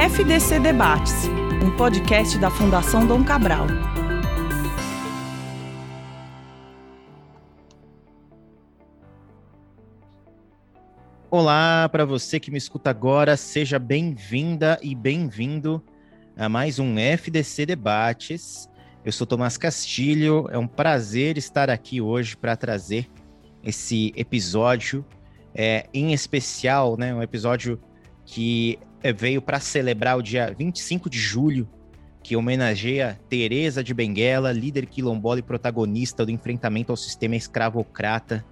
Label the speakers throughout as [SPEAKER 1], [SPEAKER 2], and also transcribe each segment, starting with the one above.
[SPEAKER 1] FDC Debates, um podcast da Fundação Dom Cabral.
[SPEAKER 2] Olá para você que me escuta agora, seja bem-vinda e bem-vindo a mais um FDC Debates. Eu sou Tomás Castilho, é um prazer estar aqui hoje para trazer esse episódio é, em especial, né, um episódio que veio para celebrar o dia 25 de julho, que homenageia Teresa de Benguela, líder quilombola e protagonista do enfrentamento ao sistema escravocrata.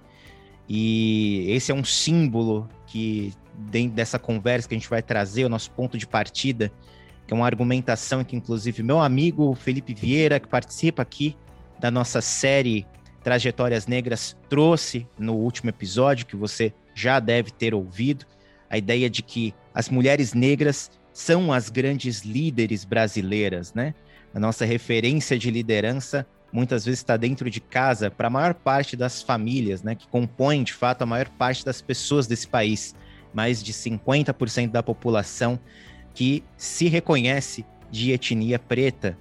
[SPEAKER 2] E esse é um símbolo que, dentro dessa conversa que a gente vai trazer, o nosso ponto de partida, que é uma argumentação que, inclusive, meu amigo Felipe Vieira, que participa aqui da nossa série Trajetórias Negras, trouxe no último episódio, que você já deve ter ouvido, a ideia de que as mulheres negras são as grandes líderes brasileiras, né? A nossa referência de liderança muitas vezes está dentro de casa para a maior parte das famílias, né, que compõem de fato a maior parte das pessoas desse país, mais de 50% da população que se reconhece de etnia preta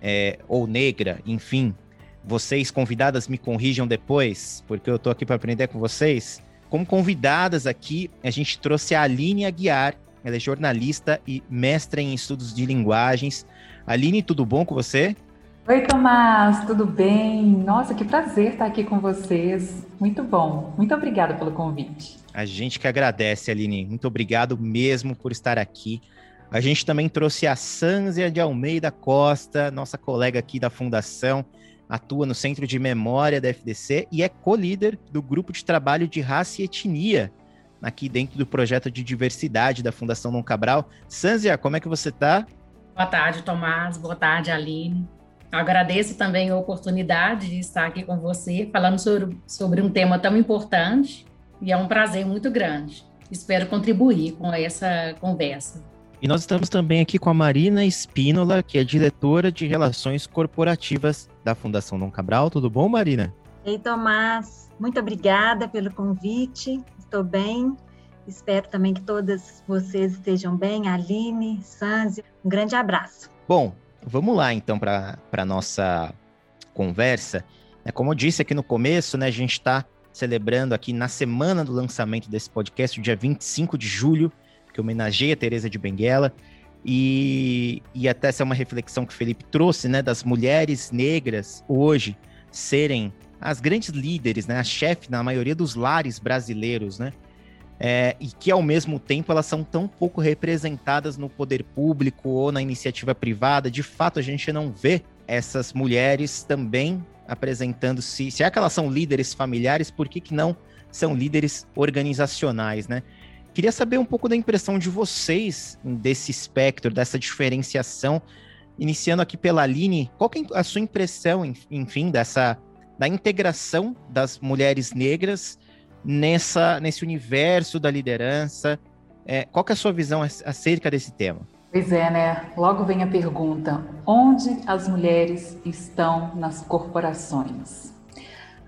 [SPEAKER 2] é, ou negra, enfim. Vocês convidadas me corrijam depois, porque eu estou aqui para aprender com vocês. Como convidadas aqui, a gente trouxe a Aline Aguiar, ela é jornalista e mestra em estudos de linguagens. Aline, tudo bom com você?
[SPEAKER 3] Oi, Tomás, tudo bem? Nossa, que prazer estar aqui com vocês. Muito bom. Muito obrigada pelo convite.
[SPEAKER 2] A gente que agradece, Aline. Muito obrigado mesmo por estar aqui. A gente também trouxe a Sanzia de Almeida Costa, nossa colega aqui da Fundação, atua no Centro de Memória da FDC e é co-líder do grupo de trabalho de raça e etnia, aqui dentro do projeto de diversidade da Fundação Dom Cabral. Sanzia, como é que você está?
[SPEAKER 4] Boa tarde, Tomás. Boa tarde, Aline. Agradeço também a oportunidade de estar aqui com você, falando sobre, sobre um tema tão importante, e é um prazer muito grande. Espero contribuir com essa conversa.
[SPEAKER 2] E nós estamos também aqui com a Marina Espínola, que é diretora de Relações Corporativas da Fundação Dom Cabral. Tudo bom, Marina?
[SPEAKER 5] Ei, Tomás, muito obrigada pelo convite. Estou bem. Espero também que todas vocês estejam bem. Aline, Sanzi, um grande abraço.
[SPEAKER 2] Bom, vamos lá então para a nossa conversa. É, como eu disse aqui no começo, né, a gente está celebrando aqui na semana do lançamento desse podcast, o dia 25 de julho, que homenageia Teresa de Benguela. E, e até essa é uma reflexão que o Felipe trouxe, né, das mulheres negras hoje serem as grandes líderes, né, a chefe na maioria dos lares brasileiros, né, é, e que ao mesmo tempo elas são tão pouco representadas no poder público ou na iniciativa privada. De fato, a gente não vê essas mulheres também apresentando-se. Se é que elas são líderes familiares, por que, que não são líderes organizacionais, né? Queria saber um pouco da impressão de vocês desse espectro, dessa diferenciação. Iniciando aqui pela Aline, qual é a sua impressão, enfim, dessa da integração das mulheres negras nessa nesse universo da liderança? É, qual é a sua visão acerca desse tema?
[SPEAKER 3] Pois é, né? Logo vem a pergunta: onde as mulheres estão nas corporações?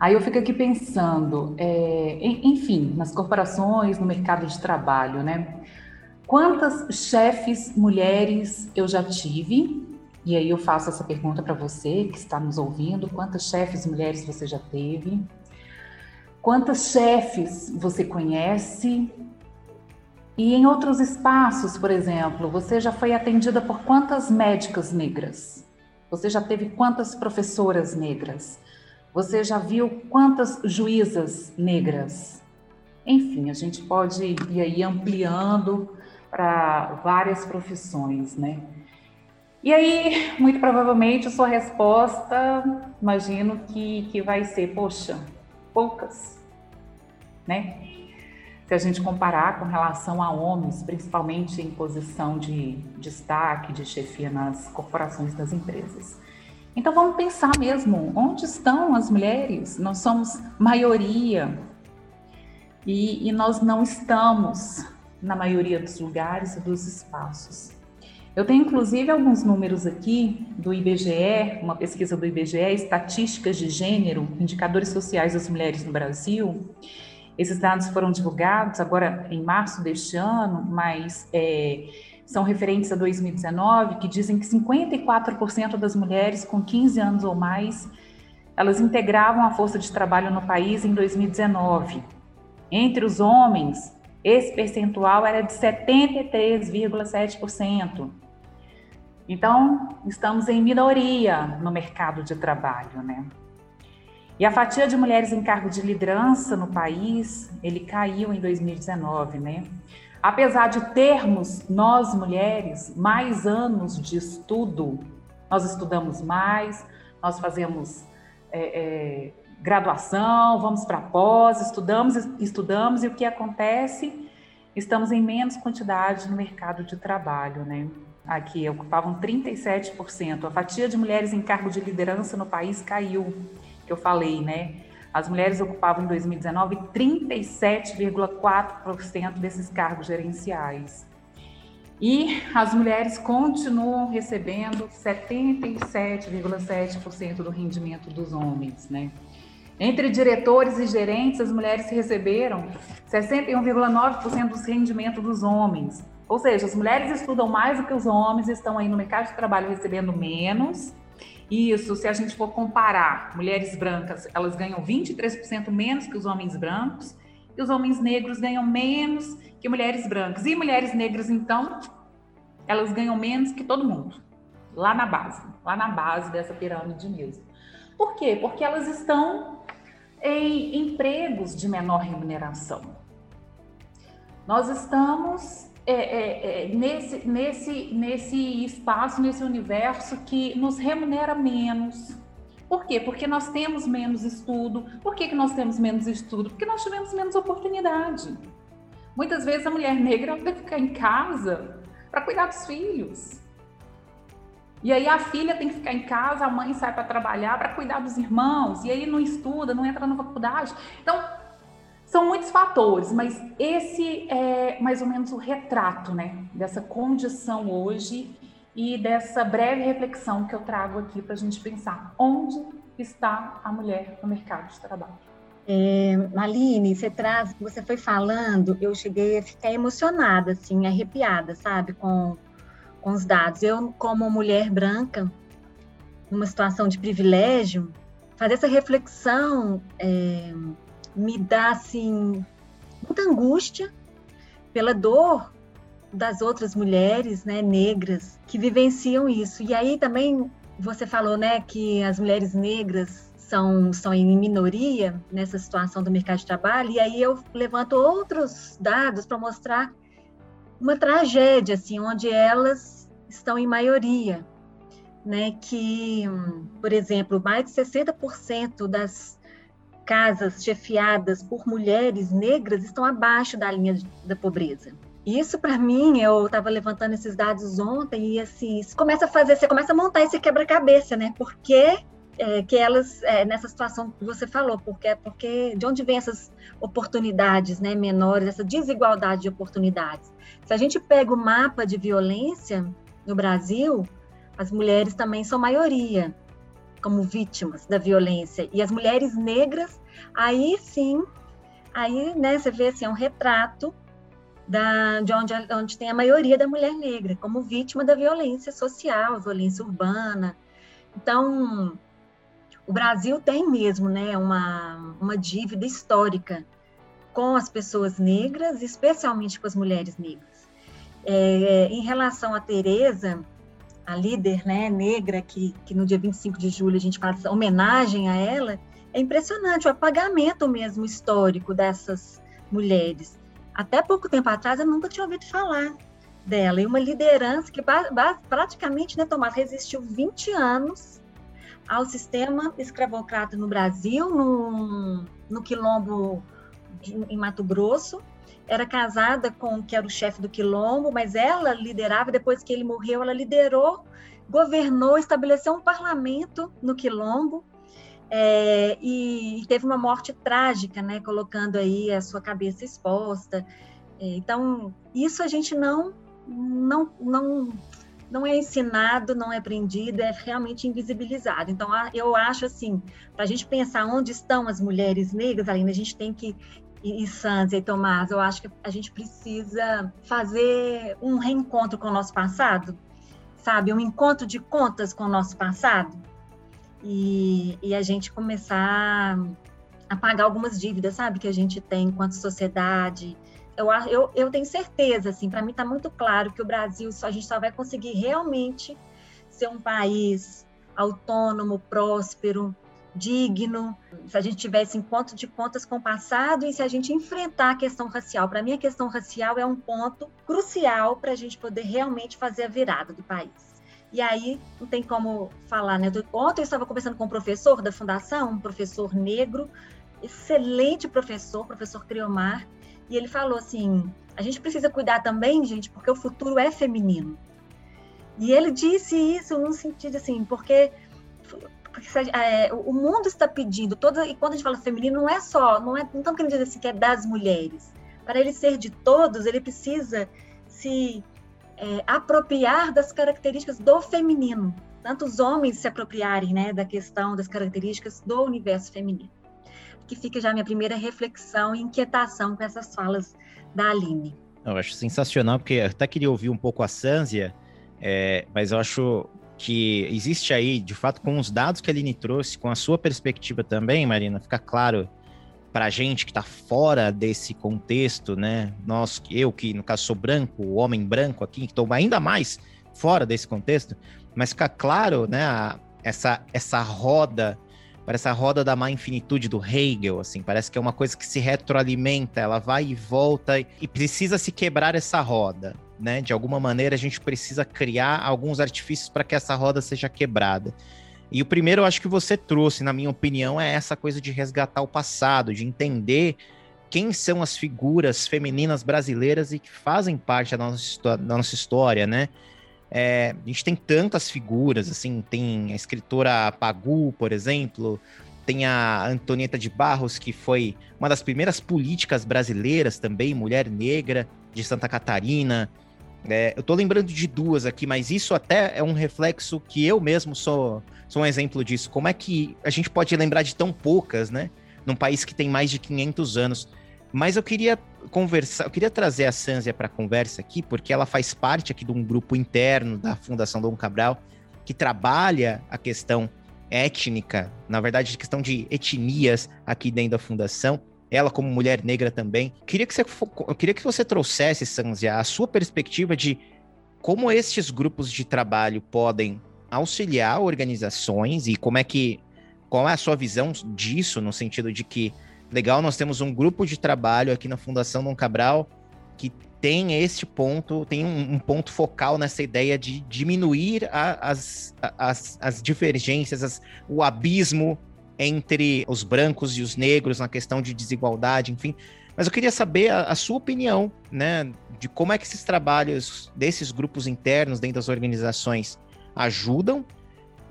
[SPEAKER 3] Aí eu fico aqui pensando, é, enfim, nas corporações, no mercado de trabalho, né? Quantas chefes mulheres eu já tive? E aí eu faço essa pergunta para você que está nos ouvindo: quantas chefes mulheres você já teve? Quantas chefes você conhece? E em outros espaços, por exemplo, você já foi atendida por quantas médicas negras? Você já teve quantas professoras negras? Você já viu quantas juízas negras? Enfim, a gente pode ir aí ampliando para várias profissões, né? E aí, muito provavelmente, a sua resposta, imagino que, que vai ser, poxa, poucas, né? Se a gente comparar com relação a homens, principalmente em posição de destaque, de chefia nas corporações das empresas. Então vamos pensar mesmo, onde estão as mulheres? Nós somos maioria e, e nós não estamos na maioria dos lugares e dos espaços. Eu tenho inclusive alguns números aqui do IBGE, uma pesquisa do IBGE, estatísticas de gênero, indicadores sociais das mulheres no Brasil. Esses dados foram divulgados agora em março deste ano, mas é, são referentes a 2019, que dizem que 54% das mulheres com 15 anos ou mais, elas integravam a força de trabalho no país em 2019. Entre os homens, esse percentual era de 73,7%. Então, estamos em minoria no mercado de trabalho, né? E a fatia de mulheres em cargo de liderança no país, ele caiu em 2019, né? Apesar de termos, nós mulheres, mais anos de estudo, nós estudamos mais, nós fazemos é, é, graduação, vamos para pós, estudamos, estudamos, e o que acontece? Estamos em menos quantidade no mercado de trabalho, né? Aqui ocupavam 37%. A fatia de mulheres em cargo de liderança no país caiu que eu falei, né? As mulheres ocupavam em 2019 37,4% desses cargos gerenciais. E as mulheres continuam recebendo 77,7% do rendimento dos homens, né? Entre diretores e gerentes, as mulheres receberam 61,9% dos rendimentos dos homens. Ou seja, as mulheres estudam mais do que os homens, estão aí no mercado de trabalho recebendo menos, isso, se a gente for comparar, mulheres brancas, elas ganham 23% menos que os homens brancos, e os homens negros ganham menos que mulheres brancas. E mulheres negras, então, elas ganham menos que todo mundo, lá na base, lá na base dessa pirâmide mesmo. Por quê? Porque elas estão em empregos de menor remuneração. Nós estamos é, é, é, nesse, nesse, nesse espaço, nesse universo que nos remunera menos. Por quê? Porque nós temos menos estudo. Por que, que nós temos menos estudo? Porque nós tivemos menos oportunidade. Muitas vezes a mulher negra que ficar em casa para cuidar dos filhos. E aí a filha tem que ficar em casa, a mãe sai para trabalhar para cuidar dos irmãos, e aí não estuda, não entra na faculdade. Então, são muitos fatores, mas esse é mais ou menos o retrato, né, dessa condição hoje e dessa breve reflexão que eu trago aqui para a gente pensar onde está a mulher no mercado de trabalho.
[SPEAKER 5] É, Maline, você traz, você foi falando, eu cheguei a ficar emocionada, assim, arrepiada, sabe, com, com os dados. Eu, como mulher branca, numa situação de privilégio, fazer essa reflexão é, me dá assim muita angústia pela dor das outras mulheres, né, negras que vivenciam isso. E aí também você falou, né, que as mulheres negras são, são em minoria nessa situação do mercado de trabalho, e aí eu levanto outros dados para mostrar uma tragédia, assim, onde elas estão em maioria, né, que, por exemplo, mais de 60% das casas chefiadas por mulheres negras estão abaixo da linha da pobreza. Isso para mim, eu estava levantando esses dados ontem e assim, você começa a fazer, você começa a montar esse quebra-cabeça, né? Por que, é, que elas é, nessa situação que você falou, porque porque de onde vem essas oportunidades, né, menores, essa desigualdade de oportunidades? Se a gente pega o mapa de violência no Brasil, as mulheres também são maioria como vítimas da violência. E as mulheres negras, aí sim, aí né, você vê assim, é um retrato da, de onde, onde tem a maioria da mulher negra, como vítima da violência social, violência urbana. Então, o Brasil tem mesmo né, uma, uma dívida histórica com as pessoas negras, especialmente com as mulheres negras. É, em relação a Tereza, a líder né, negra, que, que no dia 25 de julho a gente faz homenagem a ela, é impressionante o apagamento mesmo histórico dessas mulheres. Até pouco tempo atrás eu nunca tinha ouvido falar dela, e uma liderança que praticamente, né, Tomás, resistiu 20 anos ao sistema escravocrata no Brasil, no, no quilombo de, em Mato Grosso, era casada com que era o chefe do quilombo, mas ela liderava, depois que ele morreu, ela liderou, governou, estabeleceu um parlamento no quilombo, é, e, teve uma morte trágica, né, colocando aí a sua cabeça exposta. É, então, isso a gente não, não, não, não é ensinado, não é aprendido, é realmente invisibilizado. Então, eu acho assim, para a gente pensar onde estão as mulheres negras, ainda a gente tem que e, e e Tomás, eu acho que a gente precisa fazer um reencontro com o nosso passado, sabe? Um encontro de contas com o nosso passado. E, e a gente começar a pagar algumas dívidas, sabe? Que a gente tem enquanto sociedade. Eu, eu, eu tenho certeza, assim, para mim está muito claro que o Brasil, a gente só vai conseguir realmente ser um país autônomo, próspero, digno, se a gente tivesse encontro de contas com o passado e se a gente enfrentar a questão racial. Para mim, a questão racial é um ponto crucial para a gente poder realmente fazer a virada do país. E aí, não tem como falar, né? Ontem eu estava conversando com um professor da fundação, um professor negro, excelente professor, professor Criomar, e ele falou assim: a gente precisa cuidar também, gente, porque o futuro é feminino. E ele disse isso num sentido assim, porque porque é, o mundo está pedindo toda e quando a gente fala feminino não é só não é não estamos querendo dizer assim que é das mulheres para ele ser de todos ele precisa se é, apropriar das características do feminino. Tanto os homens se apropriarem né da questão das características do universo feminino. Que fica já a minha primeira reflexão e inquietação com essas falas da Aline.
[SPEAKER 2] Eu acho sensacional porque até queria ouvir um pouco a Sanzia é, mas eu acho que existe aí, de fato, com os dados que a Aline trouxe, com a sua perspectiva também, Marina, fica claro para a gente que está fora desse contexto, né? Nós, eu que no caso sou branco, o homem branco aqui, que estou ainda mais fora desse contexto, mas fica claro, né? A, essa essa roda, parece a roda da má infinitude do Hegel, assim, parece que é uma coisa que se retroalimenta, ela vai e volta e, e precisa se quebrar essa roda né? De alguma maneira a gente precisa criar alguns artifícios para que essa roda seja quebrada. E o primeiro, eu acho que você trouxe, na minha opinião, é essa coisa de resgatar o passado, de entender quem são as figuras femininas brasileiras e que fazem parte da nossa, da nossa história, né? É, a gente tem tantas figuras, assim, tem a escritora Pagu, por exemplo, tem a Antonieta de Barros, que foi uma das primeiras políticas brasileiras também, mulher negra de Santa Catarina. É, eu tô lembrando de duas aqui, mas isso até é um reflexo que eu mesmo sou, sou um exemplo disso. Como é que a gente pode lembrar de tão poucas, né? Num país que tem mais de 500 anos. Mas eu queria conversar, eu queria trazer a Sanzia para a conversa aqui, porque ela faz parte aqui de um grupo interno da Fundação Dom Cabral que trabalha a questão étnica, na verdade, a questão de etnias aqui dentro da fundação ela como mulher negra também. Queria que você, eu queria que você trouxesse, Sanzia, a sua perspectiva de como estes grupos de trabalho podem auxiliar organizações e como é que qual é a sua visão disso no sentido de que legal nós temos um grupo de trabalho aqui na Fundação Dom Cabral que tem este ponto, tem um, um ponto focal nessa ideia de diminuir a, as, as, as divergências, as, o abismo entre os brancos e os negros na questão de desigualdade, enfim. Mas eu queria saber a, a, sua opinião, né, de como é que esses trabalhos desses grupos internos dentro das organizações ajudam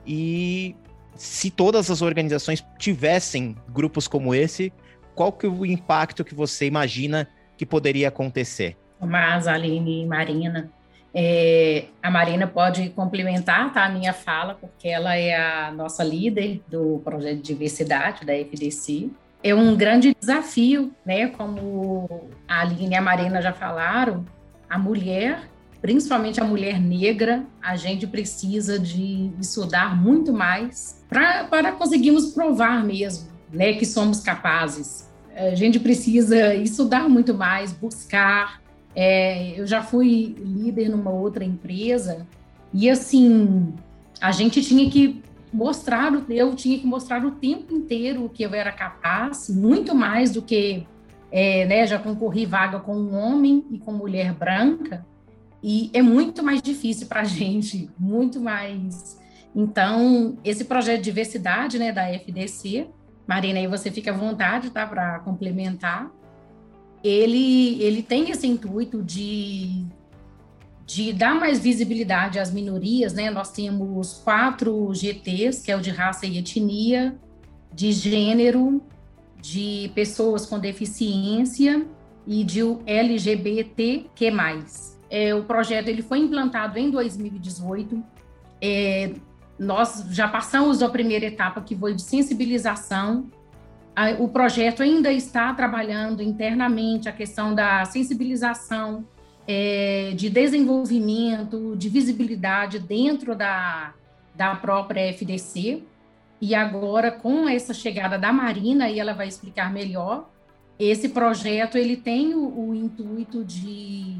[SPEAKER 2] e se todas as organizações tivessem grupos como esse, qual que é o impacto que você imagina que poderia acontecer?
[SPEAKER 4] Mas, Aline e Marina, é, a Marina pode complementar tá, a minha fala, porque ela é a nossa líder do projeto de diversidade da FDC. É um grande desafio, né? Como a Aline e a Marina já falaram, a mulher, principalmente a mulher negra, a gente precisa de estudar muito mais pra, para conseguirmos provar mesmo né, que somos capazes. A gente precisa estudar muito mais, buscar, é, eu já fui líder numa outra empresa e assim a gente tinha que mostrar, eu tinha que mostrar o tempo inteiro que eu era capaz, muito mais do que é, né, já concorri vaga com um homem e com mulher branca, e é muito mais difícil para a gente, muito mais. Então, esse projeto de diversidade né, da FDC, Marina, aí você fica à vontade tá, para complementar, ele, ele tem esse intuito de, de dar mais visibilidade às minorias, né? Nós temos quatro GTs, que é o de raça e etnia, de gênero, de pessoas com deficiência e de LGBTQ+. É, o projeto ele foi implantado em 2018. É, nós já passamos da primeira etapa, que foi de sensibilização o projeto ainda está trabalhando internamente a questão da sensibilização, é, de desenvolvimento, de visibilidade dentro da, da própria FDC. E agora, com essa chegada da Marina, e ela vai explicar melhor, esse projeto ele tem o, o intuito de,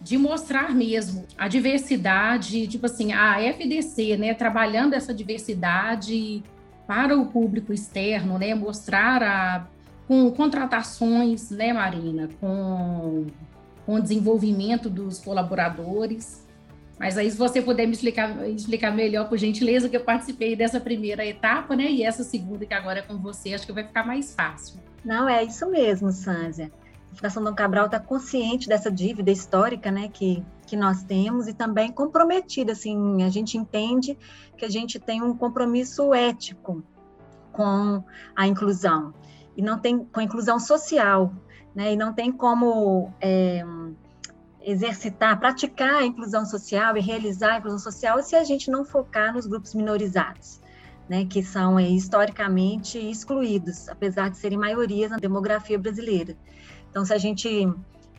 [SPEAKER 4] de mostrar mesmo a diversidade, tipo assim, a FDC, né, trabalhando essa diversidade para o público externo, né, mostrar a, com contratações, né, Marina, com, com desenvolvimento dos colaboradores. Mas aí, se você puder me explicar, explicar melhor, por gentileza, que eu participei dessa primeira etapa, né, e essa segunda, que agora é com você, acho que vai ficar mais fácil.
[SPEAKER 5] Não, é isso mesmo, Sânzia. A Fundação Dom Cabral está consciente dessa dívida histórica, né, que, que nós temos e também comprometida, assim, a gente entende que a gente tem um compromisso ético com a inclusão e não tem com a inclusão social, né? E não tem como é, exercitar, praticar a inclusão social e realizar a inclusão social se a gente não focar nos grupos minorizados, né? Que são é, historicamente excluídos, apesar de serem maiorias na demografia brasileira. Então, se a gente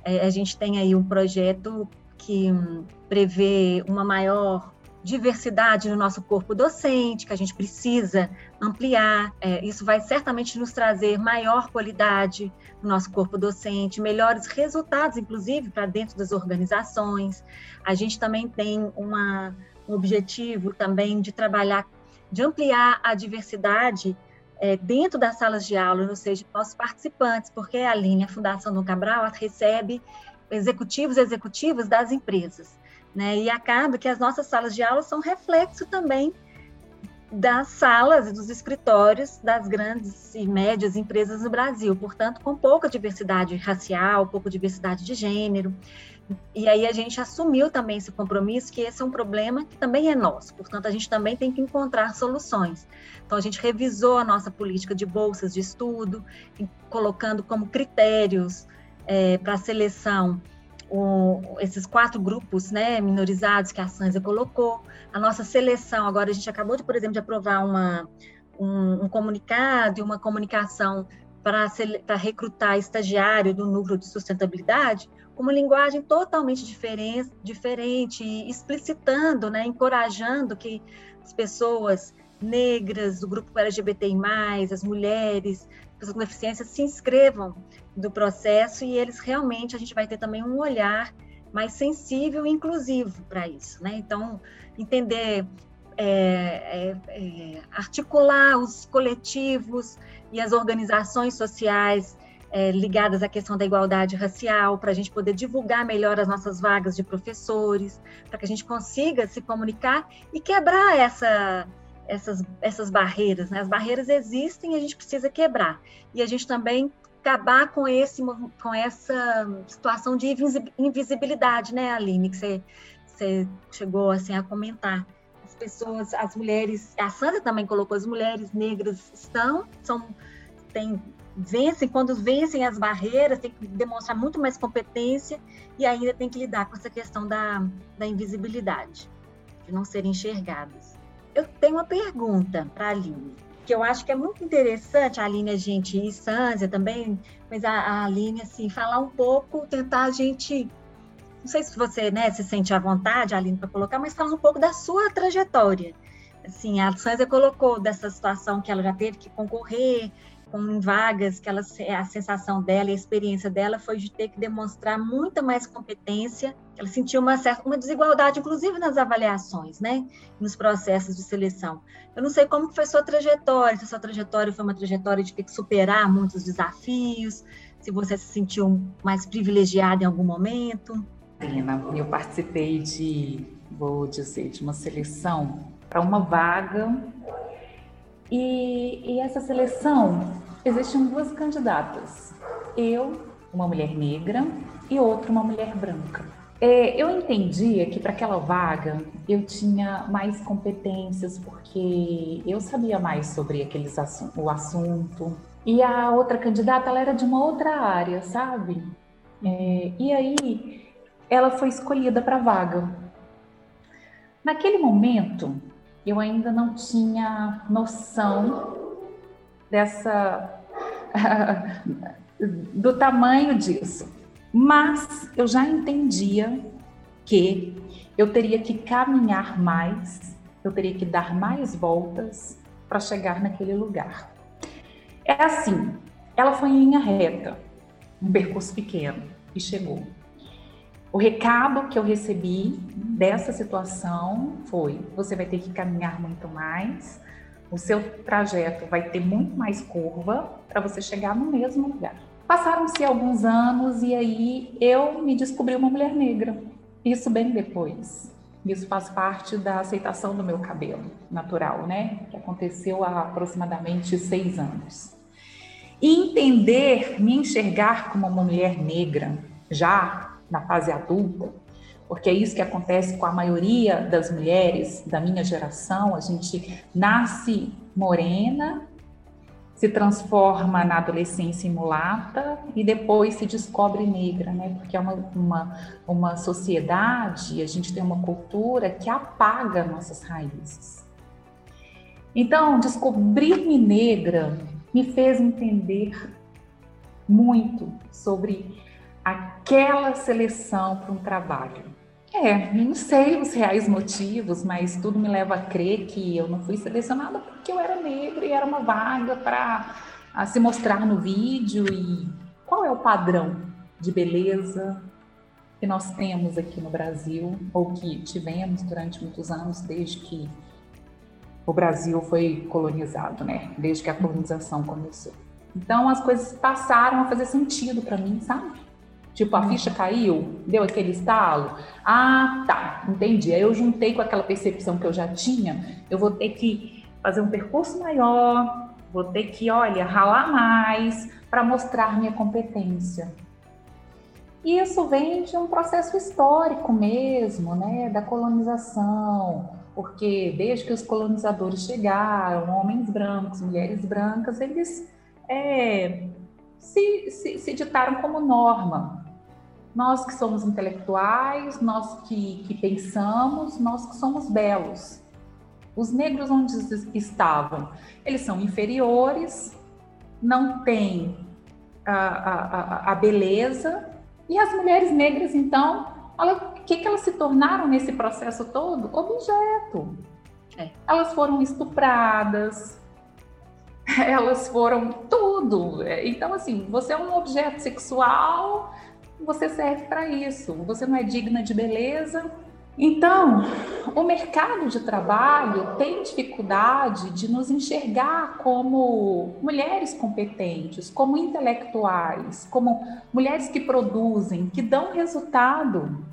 [SPEAKER 5] é, a gente tem aí um projeto que hum, prevê uma maior diversidade no nosso corpo docente, que a gente precisa ampliar. É, isso vai certamente nos trazer maior qualidade no nosso corpo docente, melhores resultados, inclusive, para dentro das organizações. A gente também tem uma, um objetivo também de trabalhar, de ampliar a diversidade é, dentro das salas de aula, ou seja, nossos participantes, porque a linha Fundação do Cabral recebe executivos e executivas das empresas. Né? E acaba que as nossas salas de aula são reflexo também das salas e dos escritórios das grandes e médias empresas no Brasil, portanto, com pouca diversidade racial, pouca diversidade de gênero. E aí a gente assumiu também esse compromisso que esse é um problema que também é nosso, portanto, a gente também tem que encontrar soluções. Então, a gente revisou a nossa política de bolsas de estudo, colocando como critérios é, para seleção o, esses quatro grupos né, minorizados que a Sanza colocou, a nossa seleção, agora a gente acabou, de, por exemplo, de aprovar uma, um, um comunicado e uma comunicação para recrutar estagiário do núcleo de sustentabilidade, uma linguagem totalmente diferente, diferente explicitando, né, encorajando que as pessoas negras, do grupo LGBTI+, as mulheres, pessoas com deficiência se inscrevam do processo e eles realmente a gente vai ter também um olhar mais sensível e inclusivo para isso, né? Então entender é, é, é, articular os coletivos e as organizações sociais é, ligadas à questão da igualdade racial, para a gente poder divulgar melhor as nossas vagas de professores, para que a gente consiga se comunicar e quebrar essa, essas, essas barreiras. Né? As barreiras existem e a gente precisa quebrar. E a gente também acabar com esse com essa situação de invisibilidade, né, Aline, que você, chegou assim a comentar. As pessoas, as mulheres, a Sandra também colocou, as mulheres negras estão, são, tem, vencem, quando vencem as barreiras, tem que demonstrar muito mais competência e ainda tem que lidar com essa questão da, da invisibilidade, de não serem enxergadas. Eu tenho uma pergunta para a Aline que eu acho que é muito interessante, a Aline, a gente, e Sânzia também, mas a, a Aline, assim, falar um pouco, tentar a gente, não sei se você, né, se sente à vontade, Aline, para colocar, mas falar um pouco da sua trajetória. Assim, a Sânzia colocou dessa situação que ela já teve que concorrer, com vagas que ela, a sensação dela e a experiência dela foi de ter que demonstrar muita mais competência. Ela sentiu uma certa uma desigualdade, inclusive nas avaliações, né, nos processos de seleção. Eu não sei como foi sua trajetória, se sua trajetória foi uma trajetória de ter que superar muitos desafios, se você se sentiu mais privilegiada em algum momento.
[SPEAKER 3] Karina, eu participei de, vou dizer, de uma seleção para uma vaga e, e essa seleção, existiam duas candidatas. Eu, uma mulher negra, e outra, uma mulher branca. É, eu entendia que para aquela vaga eu tinha mais competências porque eu sabia mais sobre aqueles assu o assunto e a outra candidata ela era de uma outra área, sabe? É, e aí ela foi escolhida para a vaga. Naquele momento eu ainda não tinha noção dessa do tamanho disso. Mas eu já entendia que eu teria que caminhar mais, eu teria que dar mais voltas para chegar naquele lugar. É assim, ela foi em linha reta, um percurso pequeno e chegou. O recado que eu recebi dessa situação foi: você vai ter que caminhar muito mais, o seu trajeto vai ter muito mais curva para você chegar no mesmo lugar. Passaram-se alguns anos e aí eu me descobri uma mulher negra. Isso bem depois. Isso faz parte da aceitação do meu cabelo natural, né? Que aconteceu há aproximadamente seis anos. E entender, me enxergar como uma mulher negra, já na fase adulta, porque é isso que acontece com a maioria das mulheres da minha geração. A gente nasce morena, se transforma na adolescência em mulata e depois se descobre negra, né? Porque é uma, uma, uma sociedade, a gente tem uma cultura que apaga nossas raízes. Então, descobrir-me negra me fez entender muito sobre aquela seleção para um trabalho. É, não sei os reais motivos, mas tudo me leva a crer que eu não fui selecionada porque eu era negra e era uma vaga para se mostrar no vídeo. E qual é o padrão de beleza que nós temos aqui no Brasil, ou que tivemos durante muitos anos, desde que o Brasil foi colonizado, né? Desde que a colonização começou. Então as coisas passaram a fazer sentido para mim, sabe? Tipo, a ficha caiu, deu aquele estalo. Ah, tá, entendi. Aí eu juntei com aquela percepção que eu já tinha, eu vou ter que fazer um percurso maior, vou ter que, olha, ralar mais para mostrar minha competência. E isso vem de um processo histórico mesmo, né, da colonização, porque desde que os colonizadores chegaram, homens brancos, mulheres brancas, eles é, se, se, se ditaram como norma nós que somos intelectuais, nós que, que pensamos, nós que somos belos. Os negros onde estavam? Eles são inferiores, não têm a, a, a beleza, e as mulheres negras, então, o que, que elas se tornaram nesse processo todo? Objeto. É. Elas foram estupradas, elas foram tudo. Então, assim, você é um objeto sexual você serve para isso. Você não é digna de beleza. Então, o mercado de trabalho tem dificuldade de nos enxergar como mulheres competentes, como intelectuais, como mulheres que produzem, que dão resultado.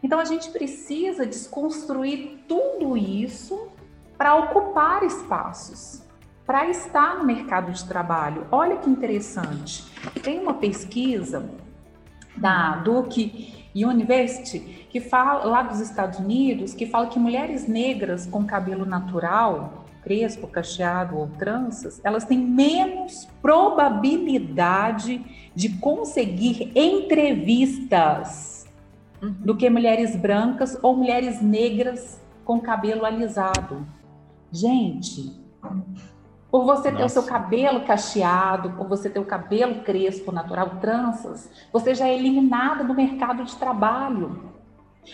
[SPEAKER 3] Então, a gente precisa desconstruir tudo isso para ocupar espaços, para estar no mercado de trabalho. Olha que interessante. Tem uma pesquisa da Duke University, que fala lá dos Estados Unidos, que fala que mulheres negras com cabelo natural, crespo, cacheado ou tranças, elas têm menos probabilidade de conseguir entrevistas uhum. do que mulheres brancas ou mulheres negras com cabelo alisado. Gente, por você Nossa. ter o seu cabelo cacheado, por você ter o cabelo crespo, natural, tranças, você já é eliminada do mercado de trabalho.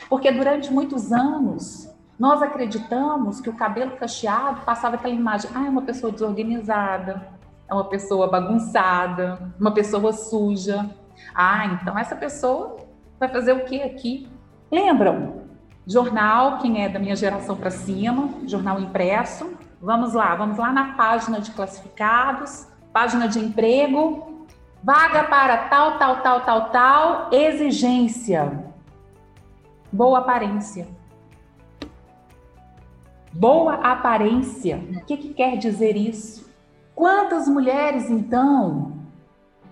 [SPEAKER 3] Porque durante muitos anos, nós acreditamos que o cabelo cacheado passava aquela imagem, ah, é uma pessoa desorganizada, é uma pessoa bagunçada, uma pessoa suja. Ah, então essa pessoa vai fazer o que aqui? Lembram? Jornal, quem é da minha geração para cima, jornal impresso, Vamos lá, vamos lá na página de classificados, página de emprego, vaga para tal, tal, tal, tal, tal, exigência. Boa aparência. Boa aparência. O que, que quer dizer isso? Quantas mulheres, então,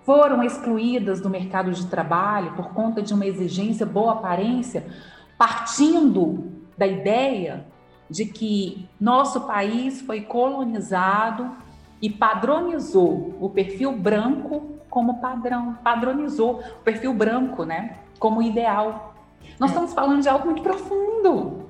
[SPEAKER 3] foram excluídas do mercado de trabalho por conta de uma exigência boa aparência, partindo da ideia de que nosso país foi colonizado e padronizou o perfil branco como padrão, padronizou o perfil branco, né, como ideal. Nós é. estamos falando de algo muito profundo.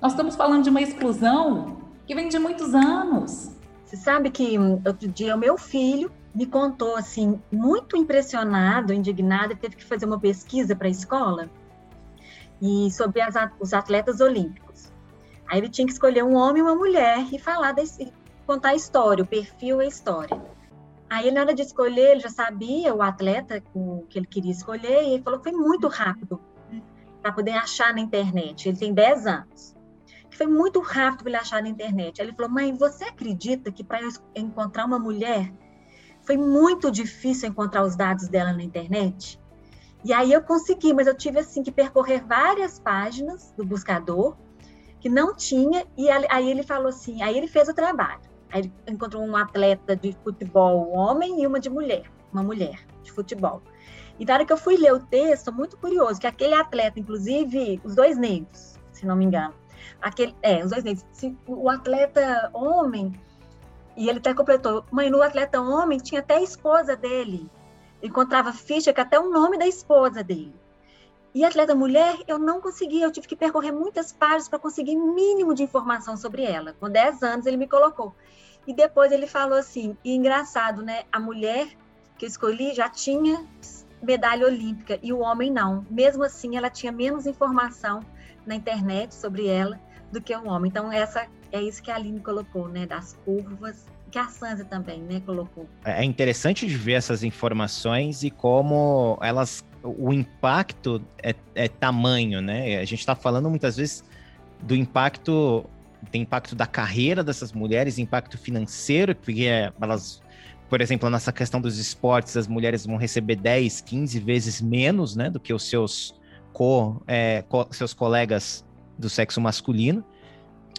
[SPEAKER 3] Nós estamos falando de uma exclusão que vem de muitos anos.
[SPEAKER 5] Você sabe que outro dia o meu filho me contou assim, muito impressionado, indignado, teve que fazer uma pesquisa para a escola e sobre as, os atletas olímpicos. Aí ele tinha que escolher um homem e uma mulher e falar desse, contar a história, o perfil e a história. Aí na hora de escolher, ele já sabia o atleta que ele queria escolher e ele falou que foi muito rápido para poder achar na internet. Ele tem 10 anos. Foi muito rápido para ele achar na internet. Aí ele falou: "Mãe, você acredita que para encontrar uma mulher foi muito difícil encontrar os dados dela na internet?" E aí eu consegui, mas eu tive assim que percorrer várias páginas do buscador que não tinha e aí ele falou assim, aí ele fez o trabalho. Aí ele encontrou um atleta de futebol homem e uma de mulher, uma mulher de futebol. E na hora que eu fui ler o texto, muito curioso, que aquele atleta, inclusive, os dois negros, se não me engano, aquele, é, os dois negros, se, o atleta homem, e ele até completou, mãe, no atleta homem tinha até a esposa dele, encontrava ficha com até o nome da esposa dele. E atleta mulher, eu não consegui, eu tive que percorrer muitas páginas para conseguir mínimo de informação sobre ela. Com 10 anos ele me colocou. E depois ele falou assim, e engraçado, né? A mulher que eu escolhi já tinha medalha olímpica e o homem não. Mesmo assim, ela tinha menos informação na internet sobre ela do que o homem. Então essa é isso que a Aline colocou, né? Das curvas que a Sansa também, né, colocou.
[SPEAKER 2] É, é interessante de ver essas informações e como elas, o impacto é, é tamanho, né? A gente está falando muitas vezes do impacto, tem impacto da carreira dessas mulheres, impacto financeiro, porque é, elas, por exemplo, nessa questão dos esportes, as mulheres vão receber 10, 15 vezes menos, né, do que os seus co, é, co seus colegas do sexo masculino.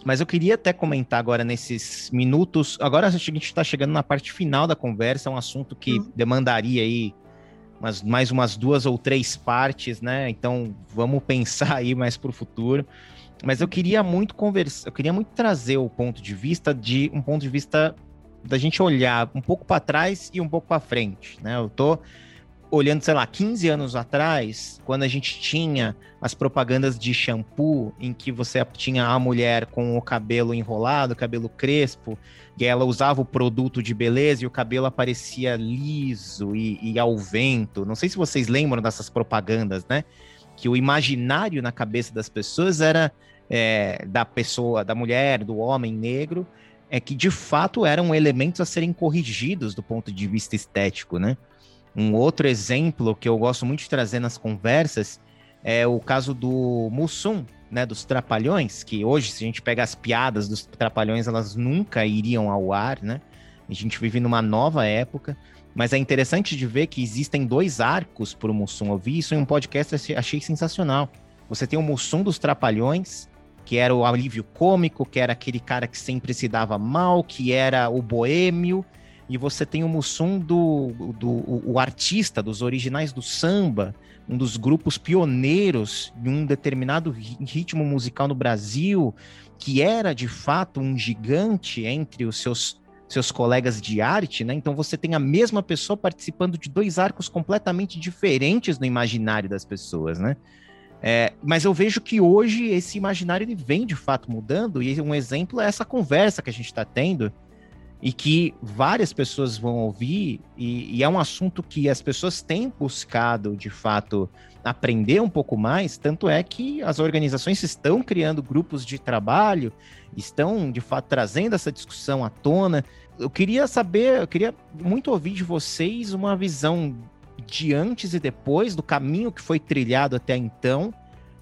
[SPEAKER 2] Mas eu queria até comentar agora nesses minutos. Agora a gente está chegando na parte final da conversa, é um assunto que uhum. demandaria aí umas, mais umas duas ou três partes, né? Então vamos pensar aí mais para o futuro. Mas eu queria muito conversar, eu queria muito trazer o ponto de vista de um ponto de vista da gente olhar um pouco para trás e um pouco para frente, né? Eu tô olhando, sei lá, 15 anos atrás, quando a gente tinha as propagandas de shampoo, em que você tinha a mulher com o cabelo enrolado, cabelo crespo, e ela usava o produto de beleza e o cabelo aparecia liso e, e ao vento. Não sei se vocês lembram dessas propagandas, né? Que o imaginário na cabeça das pessoas era é, da pessoa, da mulher, do homem negro, é que de fato eram elementos a serem corrigidos do ponto de vista estético, né? Um outro exemplo que eu gosto muito de trazer nas conversas é o caso do Mussum, né, dos Trapalhões, que hoje, se a gente pega as piadas dos Trapalhões, elas nunca iriam ao ar, né? A gente vive numa nova época, mas é interessante de ver que existem dois arcos para o Mussum. Eu vi isso em um podcast, achei sensacional. Você tem o Mussum dos Trapalhões, que era o alívio cômico, que era aquele cara que sempre se dava mal, que era o boêmio, e você tem o Mussum do, do o, o, artista dos originais do samba, um dos grupos pioneiros de um determinado ritmo musical no Brasil, que era de fato um gigante entre os seus seus colegas de arte, né? Então você tem a mesma pessoa participando de dois arcos completamente diferentes no imaginário das pessoas, né? É, mas eu vejo que hoje esse imaginário ele vem de fato mudando, e um exemplo é essa conversa que a gente está tendo e que várias pessoas vão ouvir, e, e, é um assunto que as pessoas têm buscado, de fato, aprender um pouco mais, tanto é que as organizações estão criando grupos de trabalho, estão, de fato, trazendo essa discussão à tona. Eu queria saber, eu queria muito ouvir de vocês uma visão de antes e depois, do caminho que foi trilhado até então,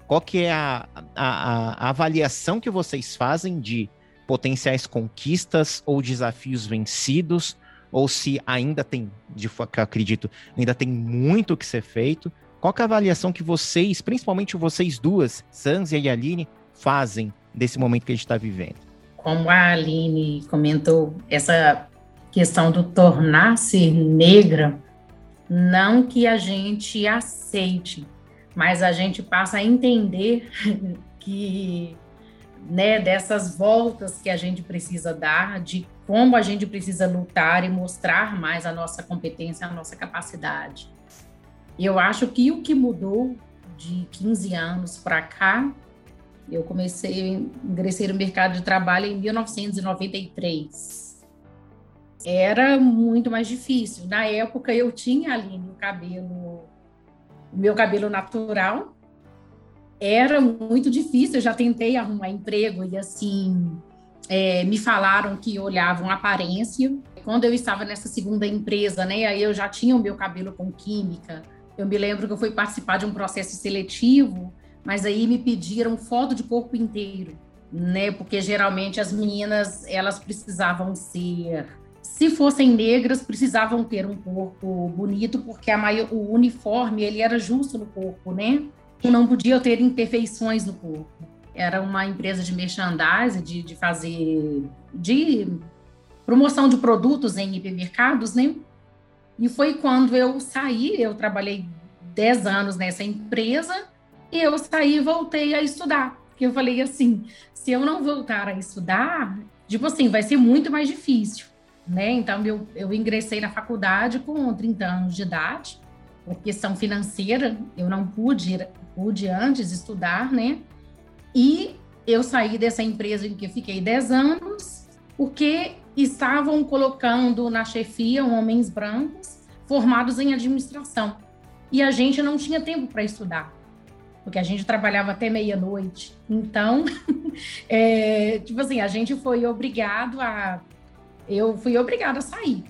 [SPEAKER 2] qual que é a, a, a avaliação que vocês fazem de potenciais conquistas ou desafios vencidos, ou se ainda tem, de que acredito, ainda tem muito que ser feito. Qual é a avaliação que vocês, principalmente vocês duas, Sanzia e Aline, fazem desse momento que a gente está vivendo?
[SPEAKER 4] Como a Aline comentou, essa questão do tornar-se negra, não que a gente aceite, mas a gente passa a entender que né, dessas voltas que a gente precisa dar, de como a gente precisa lutar e mostrar mais a nossa competência, a nossa capacidade. Eu acho que o que mudou de 15 anos para cá, eu comecei a ingressar no mercado de trabalho em 1993. era muito mais difícil. Na época eu tinha ali o cabelo, meu cabelo natural, era muito difícil. Eu já tentei arrumar emprego e assim é, me falaram que olhavam aparência. Quando eu estava nessa segunda empresa, né, aí eu já tinha o meu cabelo com química. Eu me lembro que eu fui participar de um processo seletivo, mas aí me pediram foto de corpo inteiro, né? Porque geralmente as meninas elas precisavam ser, se fossem negras, precisavam ter um corpo bonito, porque a maior, o uniforme ele era justo no corpo, né? Não podia ter imperfeições no corpo. Era uma empresa de merchandising, de, de fazer, de promoção de produtos em hipermercados, né? E foi quando eu saí, eu trabalhei 10 anos nessa empresa, e eu saí e voltei a estudar. Porque eu falei assim, se eu não voltar a estudar, tipo assim, vai ser muito mais difícil, né? Então, eu, eu ingressei na faculdade com 30 anos de idade, por questão financeira, eu não pude ir pude antes estudar, né? E eu saí dessa empresa em que fiquei 10 anos, porque estavam colocando na chefia homens brancos formados em administração. E a gente não tinha tempo para estudar, porque a gente trabalhava até meia-noite. Então, é, tipo assim, a gente foi obrigado a. Eu fui obrigada a sair,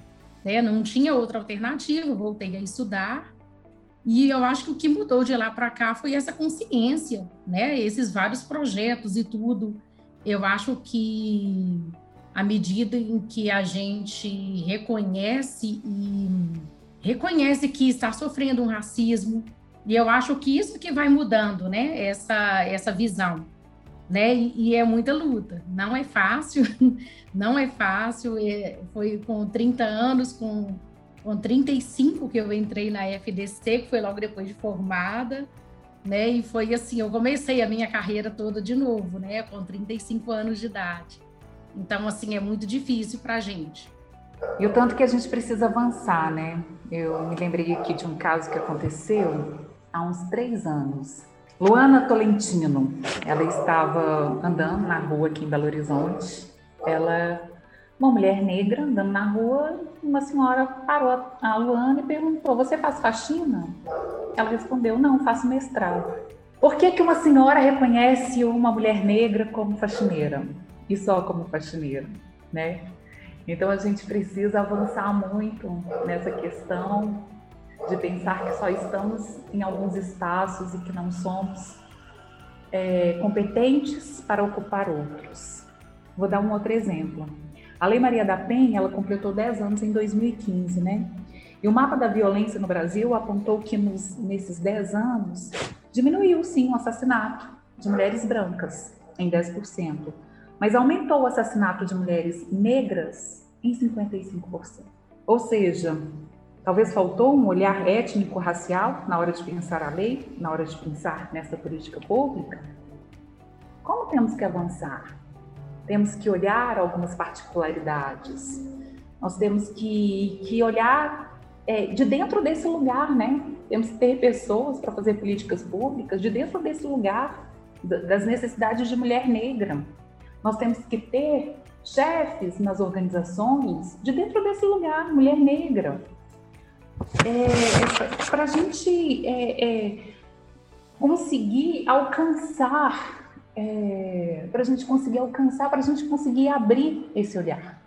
[SPEAKER 4] né? Não tinha outra alternativa, voltei a estudar. E eu acho que o que mudou de lá para cá foi essa consciência, né? Esses vários projetos e tudo. Eu acho que à medida em que a gente reconhece e reconhece que está sofrendo um racismo, e eu acho que isso que vai mudando, né? Essa essa visão, né? E, e é muita luta. Não é fácil, não é fácil. É, foi com 30 anos, com com 35 que eu entrei na FDC, que foi logo depois de formada, né? E foi assim, eu comecei a minha carreira toda de novo, né? Com 35 anos de idade. Então, assim, é muito difícil para a gente.
[SPEAKER 3] E o tanto que a gente precisa avançar, né? Eu me lembrei aqui de um caso que aconteceu há uns três anos. Luana Tolentino, ela estava andando na rua aqui em Belo Horizonte. Ela uma mulher negra andando na rua, uma senhora parou a Luana e perguntou: Você faz faxina? Ela respondeu: Não, faço mestrado. Por que, que uma senhora reconhece uma mulher negra como faxineira e só como faxineira, né? Então a gente precisa avançar muito nessa questão de pensar que só estamos em alguns espaços e que não somos é, competentes para ocupar outros. Vou dar um outro exemplo. A Lei Maria da Penha, ela completou 10 anos em 2015, né? E o mapa da violência no Brasil apontou que nos, nesses 10 anos diminuiu sim o assassinato de mulheres brancas em 10%, mas aumentou o assassinato de mulheres negras em 55%. Ou seja, talvez faltou um olhar étnico-racial na hora de pensar a lei, na hora de pensar nessa política pública. Como temos que avançar? Temos que olhar algumas particularidades, nós temos que, que olhar é, de dentro desse lugar, né? Temos que ter pessoas para fazer políticas públicas de dentro desse lugar, das necessidades de mulher negra. Nós temos que ter chefes nas organizações de dentro desse lugar, mulher negra. É, para a gente é, é, conseguir alcançar é, para a gente conseguir alcançar, para a gente conseguir abrir esse olhar.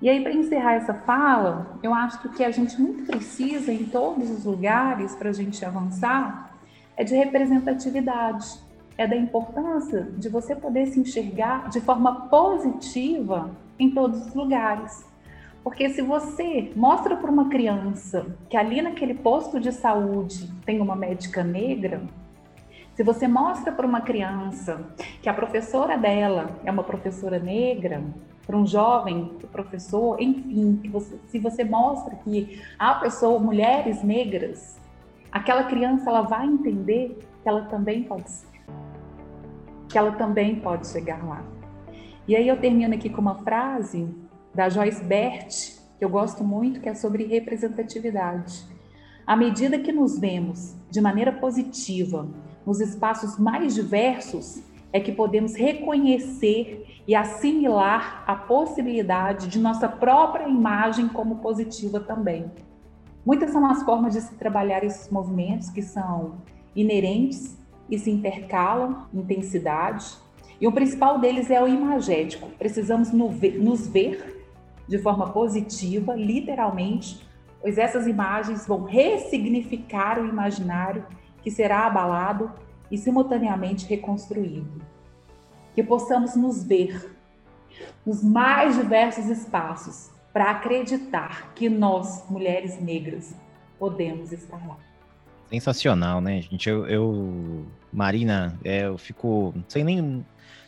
[SPEAKER 3] E aí, para encerrar essa fala, eu acho que o que a gente muito precisa em todos os lugares para a gente avançar é de representatividade, é da importância de você poder se enxergar de forma positiva em todos os lugares. Porque se você mostra para uma criança que ali naquele posto de saúde tem uma médica negra, se você mostra para uma criança que a professora dela é uma professora negra, para um jovem professor, enfim, que você, se você mostra que há pessoas, mulheres negras, aquela criança ela vai entender que ela também pode ser, que ela também pode chegar lá. E aí eu termino aqui com uma frase da Joyce Bert, que eu gosto muito, que é sobre representatividade. À medida que nos vemos de maneira positiva nos espaços mais diversos, é que podemos reconhecer e assimilar a possibilidade de nossa própria imagem como positiva também. Muitas são as formas de se trabalhar esses movimentos que são inerentes e se intercalam intensidade. E o principal deles é o imagético. Precisamos nos ver de forma positiva, literalmente, pois essas imagens vão ressignificar o imaginário que será abalado e simultaneamente reconstruído. Que possamos nos ver nos mais diversos espaços para acreditar que nós, mulheres negras, podemos estar lá.
[SPEAKER 2] Sensacional, né, gente? Eu, eu Marina, é, eu fico sei nem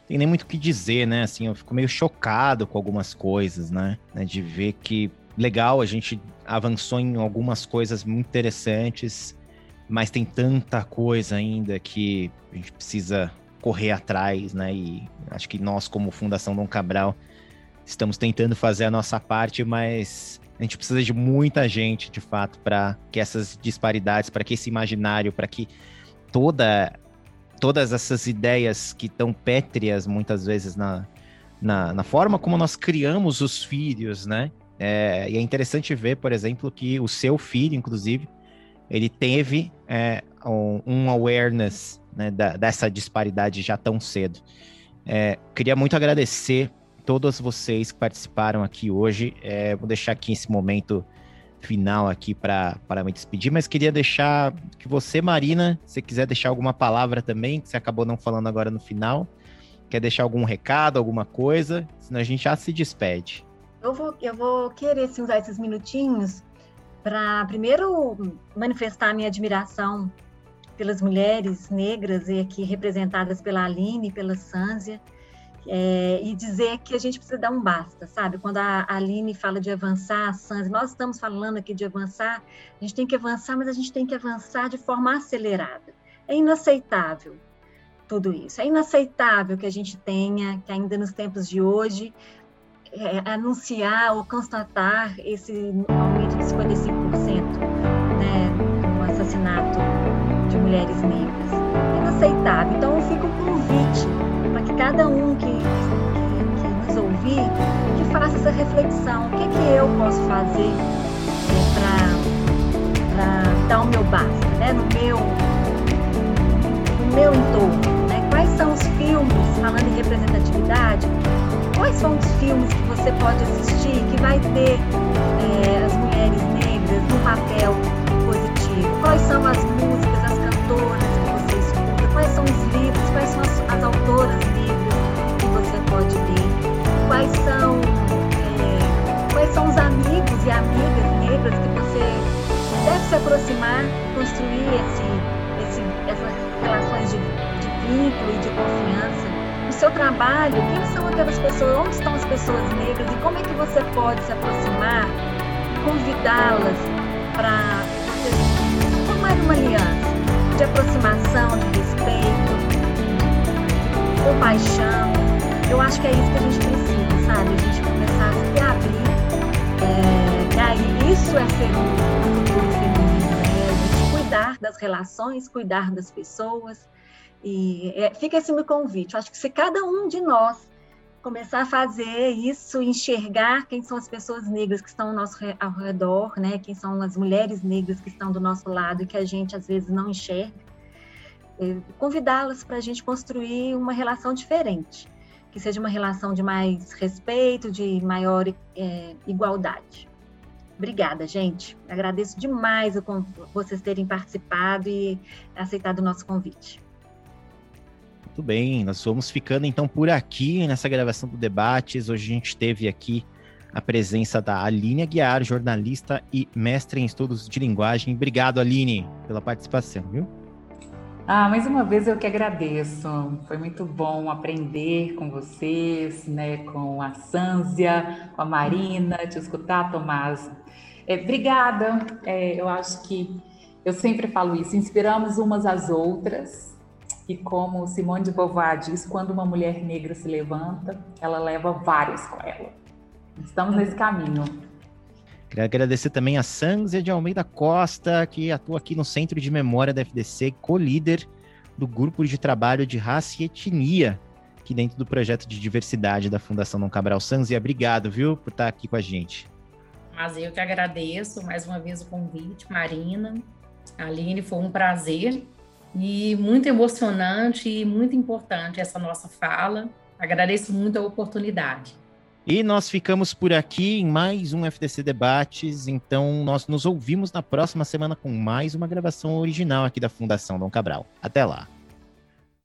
[SPEAKER 2] tem nem muito o que dizer, né? Assim, eu fico meio chocado com algumas coisas, né? De ver que legal, a gente avançou em algumas coisas muito interessantes, mas tem tanta coisa ainda que a gente precisa correr atrás, né? E acho que nós, como Fundação Dom Cabral, estamos tentando fazer a nossa parte, mas a gente precisa de muita gente, de fato, para que essas disparidades, para que esse imaginário, para que toda todas essas ideias que estão pétreas muitas vezes na, na, na, forma como nós criamos os filhos, né? É, e é interessante ver, por exemplo, que o seu filho, inclusive, ele teve é, um, awareness né, da, dessa disparidade já tão cedo. É, queria muito agradecer todos vocês que participaram aqui hoje. É, vou deixar aqui esse momento final aqui para me despedir, mas queria deixar que você, Marina, se quiser deixar alguma palavra também, que você acabou não falando agora no final, quer deixar algum recado, alguma coisa, senão a gente já se despede.
[SPEAKER 5] Eu vou, eu vou querer sim, usar esses minutinhos para primeiro manifestar minha admiração pelas mulheres negras e aqui representadas pela Aline, pela Sânzia, é, e dizer que a gente precisa dar um basta, sabe? Quando a Aline fala de avançar, a Sânzia, nós estamos falando aqui de avançar, a gente tem que avançar, mas a gente tem que avançar de forma acelerada. É inaceitável tudo isso. É inaceitável que a gente tenha, que ainda nos tempos de hoje, é, anunciar ou constatar esse aumento de 55% né, no assassinato de mulheres negras. É inaceitável. Então, eu fico com um convite para que cada um que, que, que, nos ouvir, que faça essa reflexão. O que, que eu posso fazer é, para dar o meu basta, né, no, meu, no meu entorno? Né? Quais são os filmes, falando em representatividade, quais são os filmes que você pode assistir que vai ter é, as mulheres negras no papel positivo? Quais são as músicas, as cantoras que você escuta? Quais são os livros? Quais são as, as autoras negras que você pode ler? Quais são, é, quais são os amigos e amigas negras que você deve se aproximar, construir esse, esse, essas relações de, de vínculo e de confiança? seu trabalho, quem aquelas pessoas, onde estão as pessoas negras e como é que você pode se aproximar, convidá-las para formar uma aliança de aproximação, de respeito, compaixão. Eu acho que é isso que a gente precisa, sabe? A gente começar a se abrir. É, e aí, isso é ser um futuro feminino, né? A gente cuidar das relações, cuidar das pessoas, e é, fica esse meu convite. Eu acho que se cada um de nós começar a fazer isso, enxergar quem são as pessoas negras que estão ao nosso ao redor, né? Quem são as mulheres negras que estão do nosso lado e que a gente às vezes não enxerga, é, convidá-las para a gente construir uma relação diferente, que seja uma relação de mais respeito, de maior é, igualdade. Obrigada, gente. Agradeço demais vocês terem participado e aceitado o nosso convite.
[SPEAKER 2] Muito bem, nós vamos ficando então por aqui nessa gravação do Debates. Hoje a gente teve aqui a presença da Aline Aguiar, jornalista e mestre em estudos de linguagem. Obrigado, Aline, pela participação, viu?
[SPEAKER 3] Ah, mais uma vez eu que agradeço. Foi muito bom aprender com vocês, né, com a Sânzia, com a Marina, te escutar, Tomás. É, obrigada. É, eu acho que eu sempre falo isso, inspiramos umas às outras e como Simone de Beauvoir diz, quando uma mulher negra se levanta, ela leva vários com ela. Estamos nesse caminho.
[SPEAKER 2] Queria agradecer também a Sanzia de Almeida Costa, que atua aqui no Centro de Memória da FDC, co-líder do grupo de trabalho de raça e etnia, aqui dentro do projeto de diversidade da Fundação Dom Cabral Sanzia. Obrigado, viu, por estar aqui com a gente.
[SPEAKER 4] Mas eu que agradeço mais uma vez o convite, Marina. Aline, foi um prazer e muito emocionante e muito importante essa nossa fala. Agradeço muito a oportunidade.
[SPEAKER 2] E nós ficamos por aqui em mais um FDC Debates. Então, nós nos ouvimos na próxima semana com mais uma gravação original aqui da Fundação Dom Cabral. Até lá.